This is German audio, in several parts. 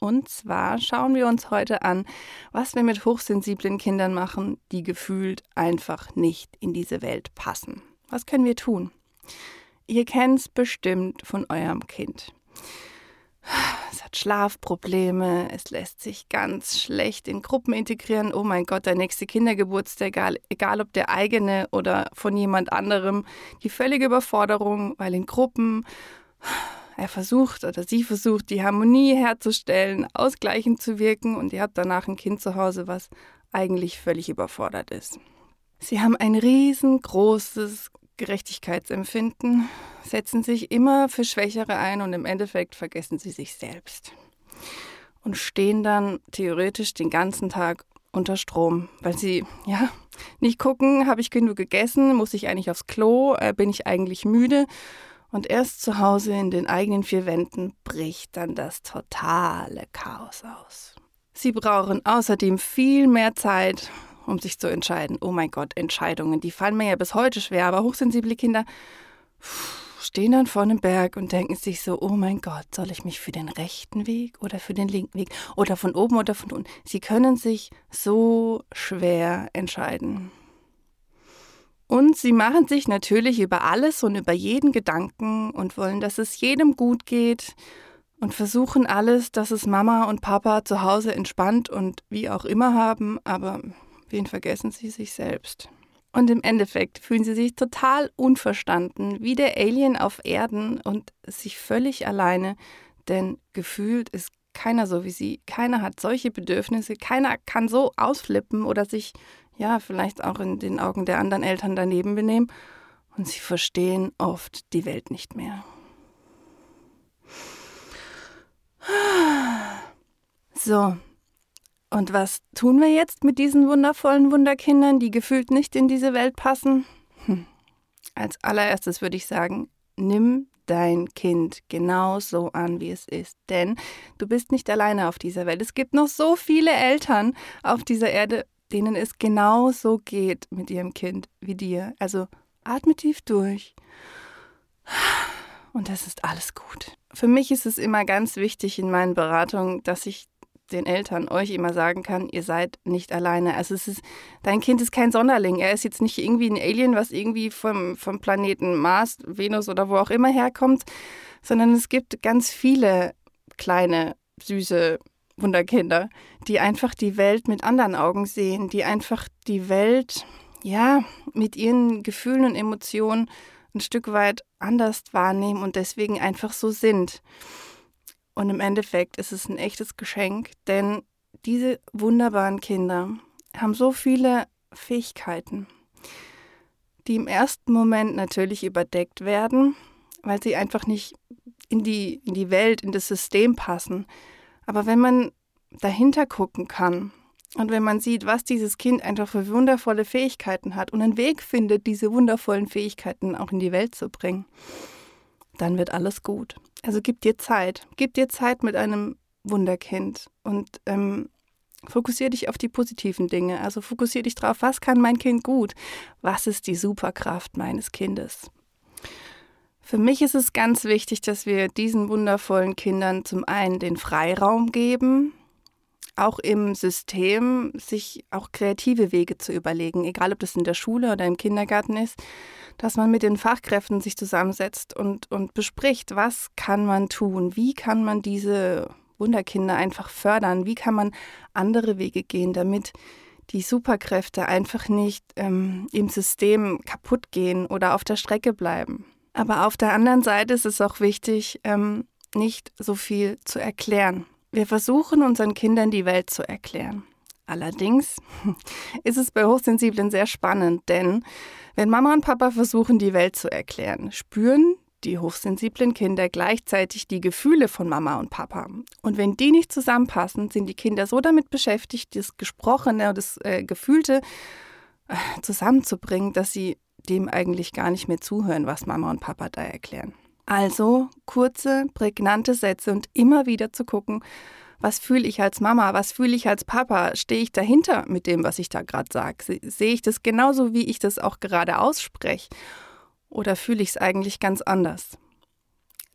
Und zwar schauen wir uns heute an, was wir mit hochsensiblen Kindern machen, die gefühlt einfach nicht in diese Welt passen. Was können wir tun? Ihr kennt es bestimmt von eurem Kind. Es hat Schlafprobleme, es lässt sich ganz schlecht in Gruppen integrieren. Oh mein Gott, der nächste Kindergeburtstag, egal, egal ob der eigene oder von jemand anderem. Die völlige Überforderung, weil in Gruppen er versucht oder sie versucht, die Harmonie herzustellen, ausgleichend zu wirken und ihr habt danach ein Kind zu Hause, was eigentlich völlig überfordert ist. Sie haben ein riesengroßes Gerechtigkeitsempfinden, setzen sich immer für Schwächere ein und im Endeffekt vergessen sie sich selbst. Und stehen dann theoretisch den ganzen Tag unter Strom, weil sie, ja, nicht gucken, habe ich genug gegessen, muss ich eigentlich aufs Klo, äh, bin ich eigentlich müde und erst zu Hause in den eigenen vier Wänden bricht dann das totale Chaos aus. Sie brauchen außerdem viel mehr Zeit, um sich zu entscheiden. Oh mein Gott, Entscheidungen, die fallen mir ja bis heute schwer, aber hochsensible Kinder stehen dann vor einem Berg und denken sich so, oh mein Gott, soll ich mich für den rechten Weg oder für den linken Weg oder von oben oder von unten? Sie können sich so schwer entscheiden. Und sie machen sich natürlich über alles und über jeden Gedanken und wollen, dass es jedem gut geht und versuchen alles, dass es Mama und Papa zu Hause entspannt und wie auch immer haben, aber wen vergessen sie sich selbst? Und im Endeffekt fühlen sie sich total unverstanden, wie der Alien auf Erden und sich völlig alleine, denn gefühlt ist keiner so wie sie, keiner hat solche Bedürfnisse, keiner kann so ausflippen oder sich ja, vielleicht auch in den Augen der anderen Eltern daneben benehmen und sie verstehen oft die Welt nicht mehr. So, und was tun wir jetzt mit diesen wundervollen Wunderkindern, die gefühlt nicht in diese Welt passen? Hm. Als allererstes würde ich sagen, nimm dein Kind genauso an, wie es ist. Denn du bist nicht alleine auf dieser Welt. Es gibt noch so viele Eltern auf dieser Erde, denen es genauso geht mit ihrem Kind wie dir. Also atme tief durch. Und das ist alles gut. Für mich ist es immer ganz wichtig in meinen Beratungen, dass ich den Eltern euch immer sagen kann, ihr seid nicht alleine. Also es ist, dein Kind ist kein Sonderling. Er ist jetzt nicht irgendwie ein Alien, was irgendwie vom, vom Planeten Mars, Venus oder wo auch immer herkommt, sondern es gibt ganz viele kleine, süße Wunderkinder, die einfach die Welt mit anderen Augen sehen, die einfach die Welt, ja, mit ihren Gefühlen und Emotionen ein Stück weit anders wahrnehmen und deswegen einfach so sind. Und im Endeffekt ist es ein echtes Geschenk, denn diese wunderbaren Kinder haben so viele Fähigkeiten, die im ersten Moment natürlich überdeckt werden, weil sie einfach nicht in die, in die Welt, in das System passen. Aber wenn man dahinter gucken kann und wenn man sieht, was dieses Kind einfach für wundervolle Fähigkeiten hat und einen Weg findet, diese wundervollen Fähigkeiten auch in die Welt zu bringen, dann wird alles gut. Also gib dir Zeit. Gib dir Zeit mit einem Wunderkind und ähm, fokussiere dich auf die positiven Dinge. Also fokussiere dich darauf, was kann mein Kind gut? Was ist die Superkraft meines Kindes? Für mich ist es ganz wichtig, dass wir diesen wundervollen Kindern zum einen den Freiraum geben, auch im System sich auch kreative Wege zu überlegen, egal ob das in der Schule oder im Kindergarten ist, dass man mit den Fachkräften sich zusammensetzt und, und bespricht, was kann man tun, wie kann man diese Wunderkinder einfach fördern, wie kann man andere Wege gehen, damit die Superkräfte einfach nicht ähm, im System kaputt gehen oder auf der Strecke bleiben. Aber auf der anderen Seite ist es auch wichtig, ähm, nicht so viel zu erklären. Wir versuchen unseren Kindern die Welt zu erklären. Allerdings ist es bei Hochsensiblen sehr spannend, denn wenn Mama und Papa versuchen, die Welt zu erklären, spüren die hochsensiblen Kinder gleichzeitig die Gefühle von Mama und Papa. Und wenn die nicht zusammenpassen, sind die Kinder so damit beschäftigt, das Gesprochene und das äh, Gefühlte äh, zusammenzubringen, dass sie dem eigentlich gar nicht mehr zuhören, was Mama und Papa da erklären. Also kurze, prägnante Sätze und immer wieder zu gucken, was fühle ich als Mama, was fühle ich als Papa, stehe ich dahinter mit dem, was ich da gerade sage, sehe ich das genauso, wie ich das auch gerade ausspreche oder fühle ich es eigentlich ganz anders?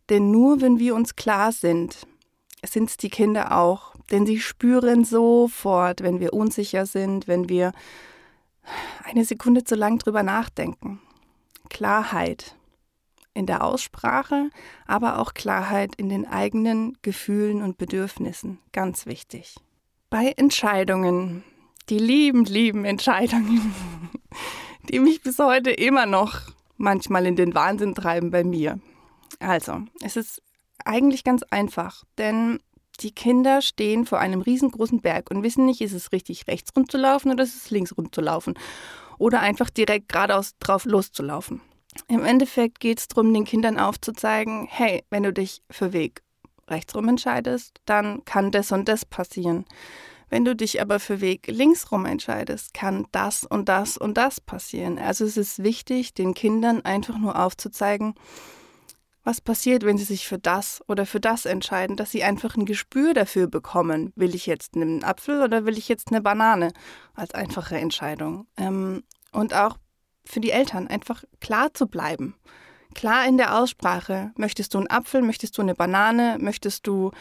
Denn nur wenn wir uns klar sind, sind es die Kinder auch, denn sie spüren sofort, wenn wir unsicher sind, wenn wir eine Sekunde zu lang drüber nachdenken. Klarheit in der Aussprache, aber auch Klarheit in den eigenen Gefühlen und Bedürfnissen, ganz wichtig. Bei Entscheidungen, die lieben, lieben Entscheidungen, die mich bis heute immer noch manchmal in den Wahnsinn treiben bei mir. Also, es ist eigentlich ganz einfach, denn die Kinder stehen vor einem riesengroßen Berg und wissen nicht, ist es richtig rechts rumzulaufen oder ist es links rumzulaufen oder einfach direkt geradeaus drauf loszulaufen. Im Endeffekt geht es darum, den Kindern aufzuzeigen, hey, wenn du dich für Weg rechts rum entscheidest, dann kann das und das passieren. Wenn du dich aber für Weg linksrum entscheidest, kann das und das und das passieren. Also es ist wichtig, den Kindern einfach nur aufzuzeigen, was passiert, wenn sie sich für das oder für das entscheiden, dass sie einfach ein Gespür dafür bekommen. Will ich jetzt einen Apfel oder will ich jetzt eine Banane als einfache Entscheidung? Ähm, und auch für die Eltern einfach klar zu bleiben. Klar in der Aussprache. Möchtest du einen Apfel? Möchtest du eine Banane? Möchtest du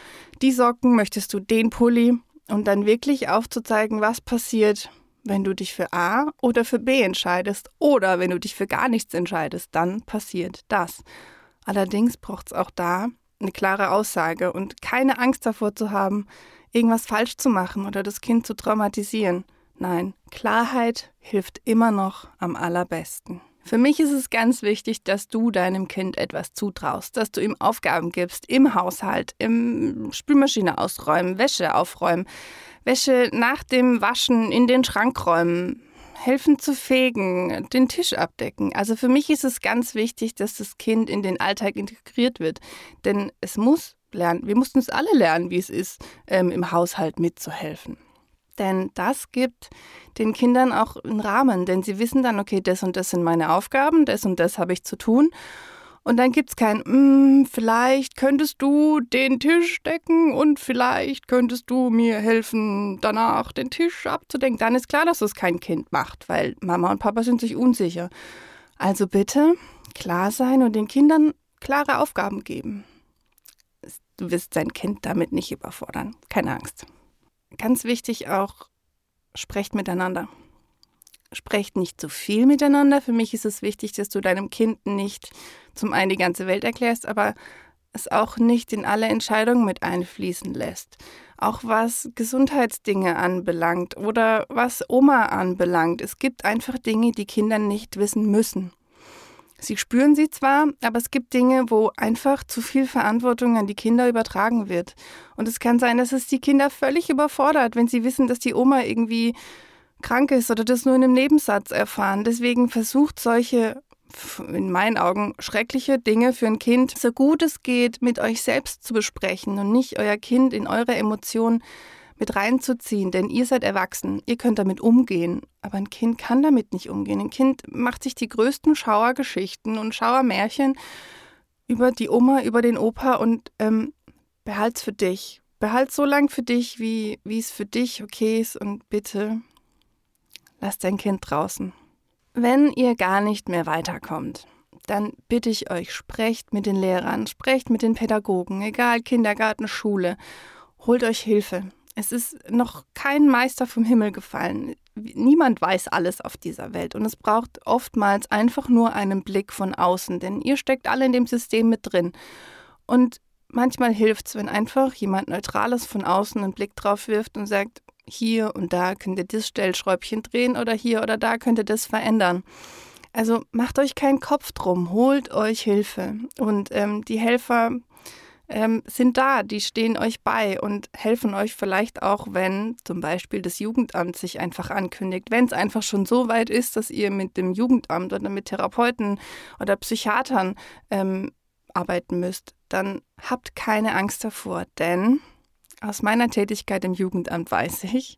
die Socken? Möchtest du den Pulli? und dann wirklich aufzuzeigen, was passiert, wenn du dich für A oder für B entscheidest oder wenn du dich für gar nichts entscheidest, dann passiert das. Allerdings braucht es auch da eine klare Aussage und keine Angst davor zu haben, irgendwas falsch zu machen oder das Kind zu traumatisieren. Nein, Klarheit hilft immer noch am allerbesten. Für mich ist es ganz wichtig, dass du deinem Kind etwas zutraust, dass du ihm Aufgaben gibst im Haushalt, im Spülmaschine ausräumen, Wäsche aufräumen, Wäsche nach dem Waschen in den Schrank räumen, helfen zu fegen, den Tisch abdecken. Also für mich ist es ganz wichtig, dass das Kind in den Alltag integriert wird, denn es muss lernen. Wir mussten es alle lernen, wie es ist, ähm, im Haushalt mitzuhelfen. Denn das gibt den Kindern auch einen Rahmen, denn sie wissen dann, okay, das und das sind meine Aufgaben, das und das habe ich zu tun. Und dann gibt es kein, mm, vielleicht könntest du den Tisch decken und vielleicht könntest du mir helfen, danach den Tisch abzudecken. Dann ist klar, dass es kein Kind macht, weil Mama und Papa sind sich unsicher. Also bitte klar sein und den Kindern klare Aufgaben geben. Du wirst dein Kind damit nicht überfordern. Keine Angst. Ganz wichtig auch, sprecht miteinander. Sprecht nicht zu viel miteinander. Für mich ist es wichtig, dass du deinem Kind nicht zum einen die ganze Welt erklärst, aber es auch nicht in alle Entscheidungen mit einfließen lässt. Auch was Gesundheitsdinge anbelangt oder was Oma anbelangt. Es gibt einfach Dinge, die Kinder nicht wissen müssen. Sie spüren sie zwar, aber es gibt Dinge, wo einfach zu viel Verantwortung an die Kinder übertragen wird. Und es kann sein, dass es die Kinder völlig überfordert, wenn sie wissen, dass die Oma irgendwie krank ist oder das nur in einem Nebensatz erfahren. Deswegen versucht solche, in meinen Augen, schreckliche Dinge für ein Kind, so gut es geht, mit euch selbst zu besprechen und nicht euer Kind in eure Emotionen mit reinzuziehen, denn ihr seid erwachsen, ihr könnt damit umgehen, aber ein Kind kann damit nicht umgehen. Ein Kind macht sich die größten Schauergeschichten und Schauermärchen über die Oma, über den Opa und ähm, behalt's für dich. Behalt so lang für dich, wie es für dich okay ist und bitte lass dein Kind draußen. Wenn ihr gar nicht mehr weiterkommt, dann bitte ich euch, sprecht mit den Lehrern, sprecht mit den Pädagogen, egal Kindergarten, Schule, holt euch Hilfe. Es ist noch kein Meister vom Himmel gefallen. Niemand weiß alles auf dieser Welt und es braucht oftmals einfach nur einen Blick von außen, denn ihr steckt alle in dem System mit drin. Und manchmal hilft es, wenn einfach jemand Neutrales von außen einen Blick drauf wirft und sagt, hier und da könnt ihr das Stellschräubchen drehen oder hier oder da könnt ihr das verändern. Also macht euch keinen Kopf drum, holt euch Hilfe. Und ähm, die Helfer ähm, sind da, die stehen euch bei und helfen euch vielleicht auch, wenn zum Beispiel das Jugendamt sich einfach ankündigt. Wenn es einfach schon so weit ist, dass ihr mit dem Jugendamt oder mit Therapeuten oder Psychiatern ähm, arbeiten müsst, dann habt keine Angst davor, denn aus meiner Tätigkeit im Jugendamt weiß ich,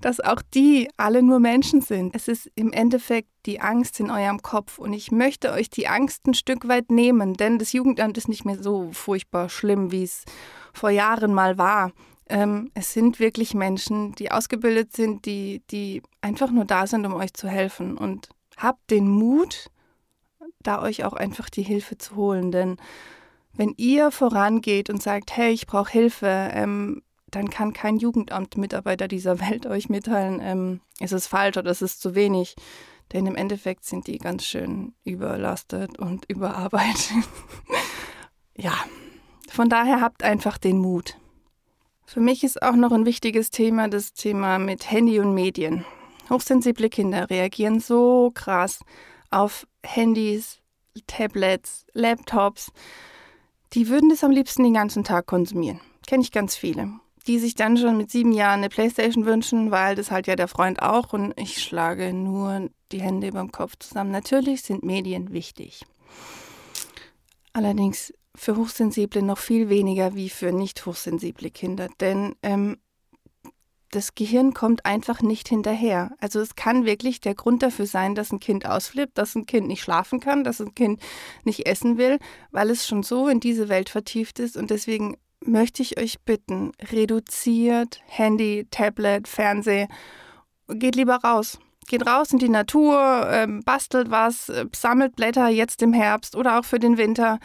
dass auch die alle nur Menschen sind. Es ist im Endeffekt die Angst in eurem Kopf und ich möchte euch die Angst ein Stück weit nehmen, denn das Jugendamt ist nicht mehr so furchtbar schlimm, wie es vor Jahren mal war. Ähm, es sind wirklich Menschen, die ausgebildet sind, die, die einfach nur da sind, um euch zu helfen. Und habt den Mut, da euch auch einfach die Hilfe zu holen, denn wenn ihr vorangeht und sagt, hey, ich brauche Hilfe, ähm, dann kann kein Jugendamt-Mitarbeiter dieser Welt euch mitteilen, ähm, es ist falsch oder es ist zu wenig. Denn im Endeffekt sind die ganz schön überlastet und überarbeitet. ja, von daher habt einfach den Mut. Für mich ist auch noch ein wichtiges Thema das Thema mit Handy und Medien. Hochsensible Kinder reagieren so krass auf Handys, Tablets, Laptops die würden das am liebsten den ganzen Tag konsumieren. Kenne ich ganz viele. Die sich dann schon mit sieben Jahren eine Playstation wünschen, weil das halt ja der Freund auch und ich schlage nur die Hände über dem Kopf zusammen. Natürlich sind Medien wichtig. Allerdings für Hochsensible noch viel weniger wie für nicht hochsensible Kinder. Denn ähm, das Gehirn kommt einfach nicht hinterher. Also es kann wirklich der Grund dafür sein, dass ein Kind ausflippt, dass ein Kind nicht schlafen kann, dass ein Kind nicht essen will, weil es schon so in diese Welt vertieft ist. Und deswegen möchte ich euch bitten, reduziert Handy, Tablet, Fernseh, geht lieber raus. Geht raus in die Natur, ähm, bastelt was, äh, sammelt Blätter jetzt im Herbst oder auch für den Winter.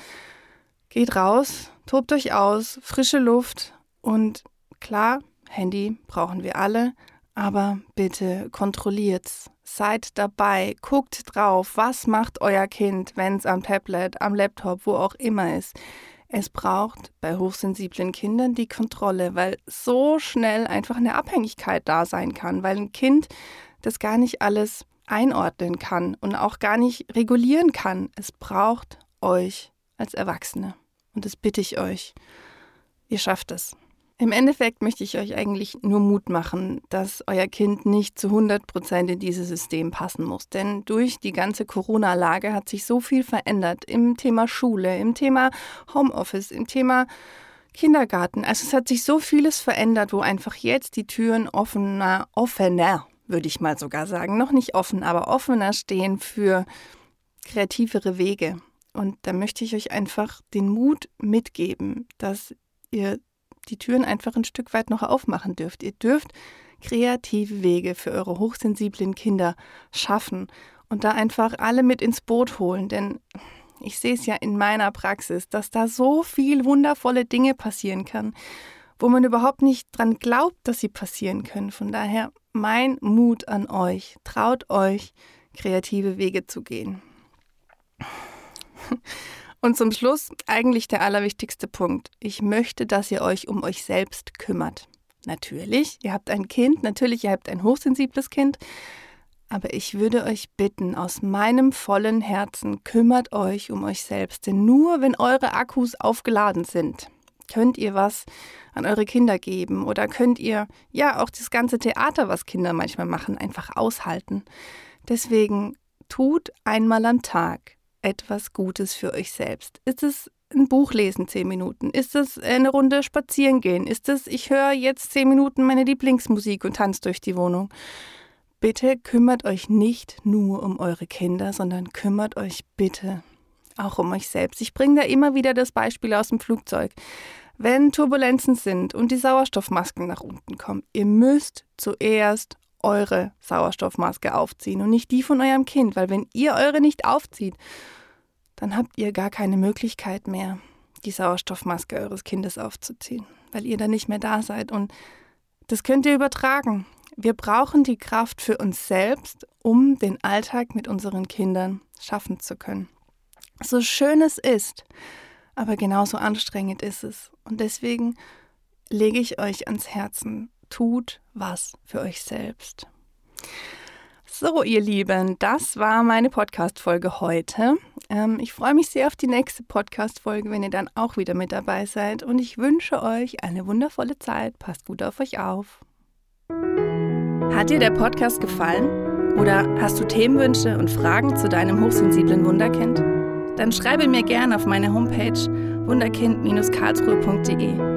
Geht raus, tobt euch aus, frische Luft und klar, Handy brauchen wir alle, aber bitte kontrolliert's. Seid dabei, guckt drauf, was macht euer Kind, wenn es am Tablet, am Laptop, wo auch immer ist. Es braucht bei hochsensiblen Kindern die Kontrolle, weil so schnell einfach eine Abhängigkeit da sein kann, weil ein Kind das gar nicht alles einordnen kann und auch gar nicht regulieren kann. Es braucht euch als Erwachsene. Und das bitte ich euch. Ihr schafft es. Im Endeffekt möchte ich euch eigentlich nur Mut machen, dass euer Kind nicht zu 100 Prozent in dieses System passen muss. Denn durch die ganze Corona-Lage hat sich so viel verändert im Thema Schule, im Thema Homeoffice, im Thema Kindergarten. Also es hat sich so vieles verändert, wo einfach jetzt die Türen offener, offener, würde ich mal sogar sagen, noch nicht offen, aber offener stehen für kreativere Wege. Und da möchte ich euch einfach den Mut mitgeben, dass ihr die Türen einfach ein Stück weit noch aufmachen dürft. Ihr dürft kreative Wege für eure hochsensiblen Kinder schaffen und da einfach alle mit ins Boot holen, denn ich sehe es ja in meiner Praxis, dass da so viel wundervolle Dinge passieren kann, wo man überhaupt nicht dran glaubt, dass sie passieren können. Von daher mein Mut an euch, traut euch, kreative Wege zu gehen. Und zum Schluss eigentlich der allerwichtigste Punkt. Ich möchte, dass ihr euch um euch selbst kümmert. Natürlich, ihr habt ein Kind, natürlich, ihr habt ein hochsensibles Kind, aber ich würde euch bitten, aus meinem vollen Herzen, kümmert euch um euch selbst, denn nur wenn eure Akkus aufgeladen sind, könnt ihr was an eure Kinder geben oder könnt ihr ja auch das ganze Theater, was Kinder manchmal machen, einfach aushalten. Deswegen tut einmal am Tag etwas Gutes für euch selbst? Ist es ein Buch lesen, zehn Minuten? Ist es eine Runde spazieren gehen? Ist es, ich höre jetzt zehn Minuten meine Lieblingsmusik und tanze durch die Wohnung? Bitte kümmert euch nicht nur um eure Kinder, sondern kümmert euch bitte auch um euch selbst. Ich bringe da immer wieder das Beispiel aus dem Flugzeug. Wenn Turbulenzen sind und die Sauerstoffmasken nach unten kommen, ihr müsst zuerst eure Sauerstoffmaske aufziehen und nicht die von eurem Kind, weil wenn ihr eure nicht aufzieht, dann habt ihr gar keine Möglichkeit mehr, die Sauerstoffmaske eures Kindes aufzuziehen, weil ihr dann nicht mehr da seid. Und das könnt ihr übertragen. Wir brauchen die Kraft für uns selbst, um den Alltag mit unseren Kindern schaffen zu können. So schön es ist, aber genauso anstrengend ist es. Und deswegen lege ich euch ans Herzen, tut was für euch selbst. So, ihr Lieben, das war meine Podcast-Folge heute. Ähm, ich freue mich sehr auf die nächste Podcast-Folge, wenn ihr dann auch wieder mit dabei seid. Und ich wünsche euch eine wundervolle Zeit. Passt gut auf euch auf. Hat dir der Podcast gefallen? Oder hast du Themenwünsche und Fragen zu deinem hochsensiblen Wunderkind? dann schreibe mir gerne auf meine Homepage wunderkind-karlsruhe.de